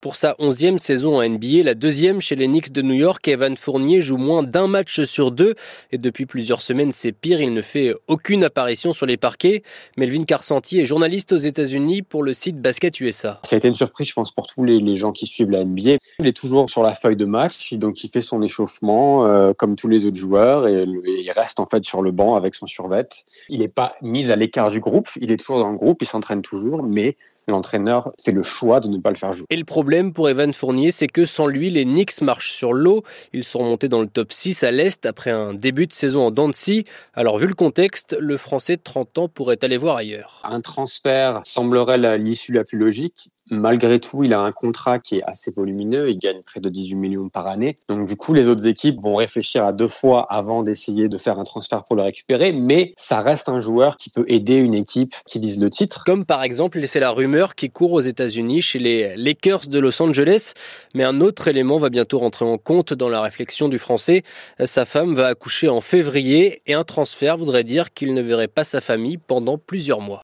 Pour sa onzième saison en NBA, la deuxième chez les Knicks de New York, Evan Fournier joue moins d'un match sur deux. Et depuis plusieurs semaines, c'est pire, il ne fait aucune apparition sur les parquets. Melvin Carcenti est journaliste aux États-Unis pour le site Basket USA. Ça a été une surprise, je pense, pour tous les, gens qui suivent la NBA. Il est toujours sur la feuille de match, donc il fait son échauffement euh, comme tous les autres joueurs et, il reste en fait sur le banc avec son survêt. Il n'est pas mis à l'écart du groupe, il est toujours dans le groupe, il s'entraîne toujours, mais l'entraîneur fait le choix de ne pas le faire jouer. Et le problème pour Evan Fournier, c'est que sans lui, les Knicks marchent sur l'eau. Ils sont montés dans le top 6 à l'Est après un début de saison en Dancy. Alors vu le contexte, le Français de 30 ans pourrait aller voir ailleurs. Un transfert semblerait l'issue la plus logique. Malgré tout, il a un contrat qui est assez volumineux. Il gagne près de 18 millions par année. Donc, du coup, les autres équipes vont réfléchir à deux fois avant d'essayer de faire un transfert pour le récupérer. Mais ça reste un joueur qui peut aider une équipe qui vise le titre. Comme par exemple, c'est la rumeur qui court aux États-Unis chez les Lakers de Los Angeles. Mais un autre élément va bientôt rentrer en compte dans la réflexion du Français. Sa femme va accoucher en février et un transfert voudrait dire qu'il ne verrait pas sa famille pendant plusieurs mois.